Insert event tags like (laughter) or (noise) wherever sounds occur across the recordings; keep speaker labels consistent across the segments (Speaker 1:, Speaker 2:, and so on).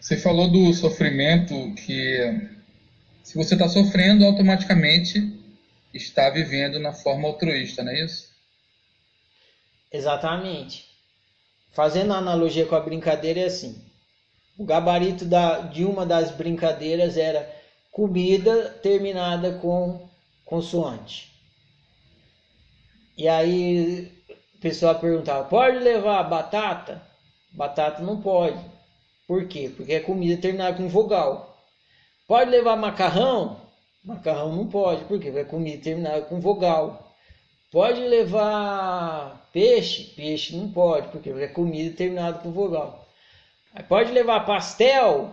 Speaker 1: Você falou do sofrimento que se você está sofrendo, automaticamente está vivendo na forma altruísta, não é isso?
Speaker 2: Exatamente. Fazendo a analogia com a brincadeira é assim. O gabarito da, de uma das brincadeiras era comida terminada com consoante. E aí o pessoal perguntava: pode levar batata? Batata não pode. Por quê? Porque é comida terminada com vogal. Pode levar macarrão? Macarrão não pode, porque é comida terminada com vogal. Pode levar peixe? Peixe não pode, porque é comida terminada com vogal. Pode levar pastel?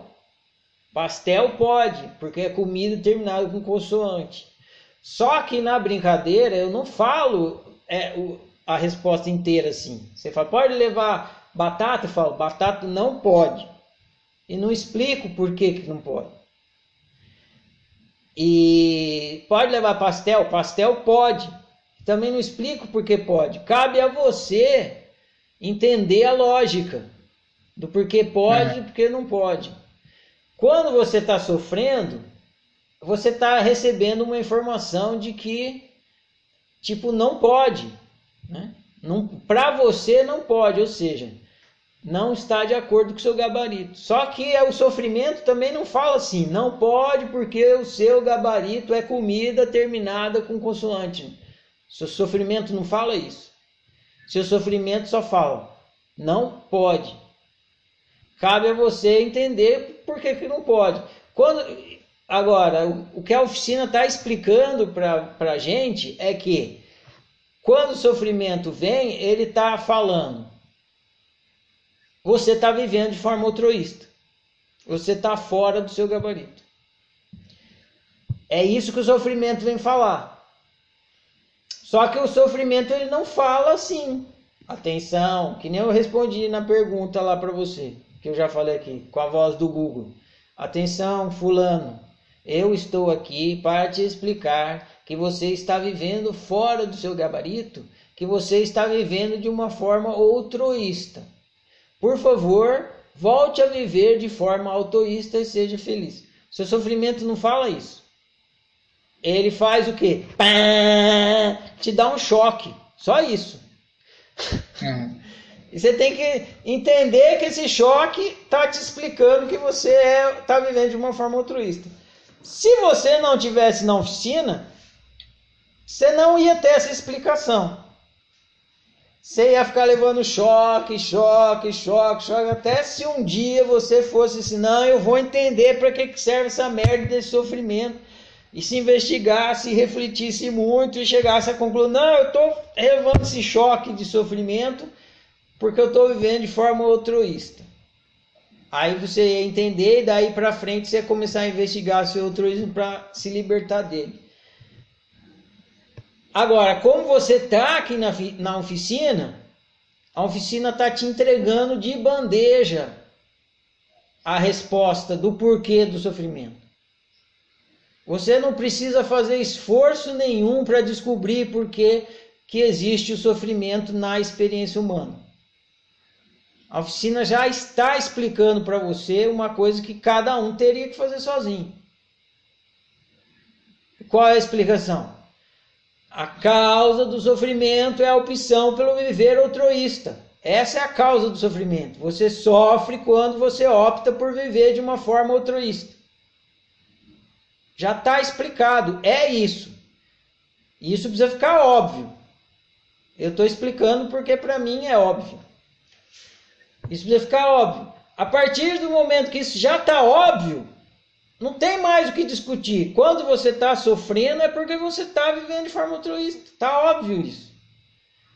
Speaker 2: Pastel pode, porque é comida terminada com consoante. Só que na brincadeira eu não falo é, o, a resposta inteira assim. Você fala, pode levar batata? Eu falo, batata não pode. E não explico por que, que não pode. E pode levar pastel? Pastel pode. Também não explico por que pode. Cabe a você entender a lógica do porquê pode e uhum. porquê não pode. Quando você está sofrendo, você está recebendo uma informação de que, tipo, não pode. Né? Para você não pode, ou seja, não está de acordo com o seu gabarito. Só que o sofrimento também não fala assim, não pode porque o seu gabarito é comida terminada com consoante. Seu sofrimento não fala isso. Seu sofrimento só fala, não pode. Cabe a você entender por que, que não pode. Quando, agora, o, o que a oficina está explicando para a gente é que quando o sofrimento vem, ele está falando, você está vivendo de forma altruísta. Você está fora do seu gabarito. É isso que o sofrimento vem falar. Só que o sofrimento ele não fala assim. Atenção, que nem eu respondi na pergunta lá para você que eu já falei aqui, com a voz do Google. Atenção, fulano, eu estou aqui para te explicar que você está vivendo fora do seu gabarito, que você está vivendo de uma forma altruísta. Por favor, volte a viver de forma altruísta e seja feliz. Seu sofrimento não fala isso. Ele faz o quê? Pá, te dá um choque. Só isso. Uhum. (laughs) E você tem que entender que esse choque está te explicando que você está é, tá vivendo de uma forma altruísta. Se você não tivesse na oficina, você não ia ter essa explicação. Você ia ficar levando choque, choque, choque, choque, até se um dia você fosse assim, não, eu vou entender para que serve essa merda desse sofrimento. E se investigasse, refletisse muito e chegasse à conclusão, não, eu estou levando esse choque de sofrimento porque eu estou vivendo de forma altruísta. Aí você ia entender e daí para frente você ia começar a investigar seu altruísmo para se libertar dele. Agora, como você está aqui na, na oficina, a oficina está te entregando de bandeja a resposta do porquê do sofrimento. Você não precisa fazer esforço nenhum para descobrir por que, que existe o sofrimento na experiência humana. A oficina já está explicando para você uma coisa que cada um teria que fazer sozinho. Qual é a explicação? A causa do sofrimento é a opção pelo viver altruísta. Essa é a causa do sofrimento. Você sofre quando você opta por viver de uma forma altruísta. Já está explicado, é isso. Isso precisa ficar óbvio. Eu estou explicando porque para mim é óbvio. Isso precisa ficar óbvio. A partir do momento que isso já está óbvio, não tem mais o que discutir. Quando você está sofrendo é porque você está vivendo de forma altruísta. Está óbvio isso.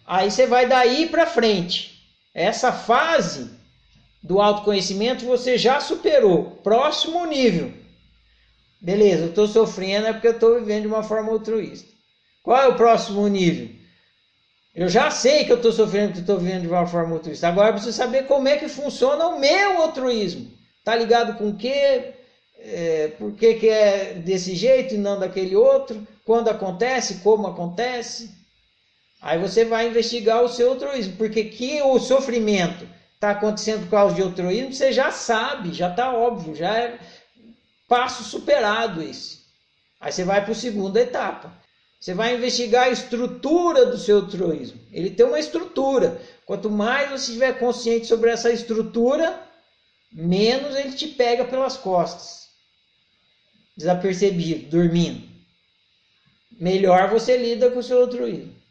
Speaker 2: Aí você vai daí para frente. Essa fase do autoconhecimento você já superou. Próximo nível. Beleza, eu estou sofrendo é porque eu estou vivendo de uma forma altruísta. Qual é o próximo nível? Eu já sei que eu estou sofrendo, que estou vivendo de uma forma altruísta. Agora eu preciso saber como é que funciona o meu altruísmo. Tá ligado com o quê? É, por que, que é desse jeito e não daquele outro? Quando acontece? Como acontece? Aí você vai investigar o seu altruísmo. Porque que o sofrimento está acontecendo por causa de altruísmo, você já sabe, já está óbvio, já é passo superado esse. Aí você vai para a segunda etapa. Você vai investigar a estrutura do seu altruísmo. Ele tem uma estrutura. Quanto mais você estiver consciente sobre essa estrutura, menos ele te pega pelas costas. Desapercebido, dormindo. Melhor você lida com o seu altruísmo.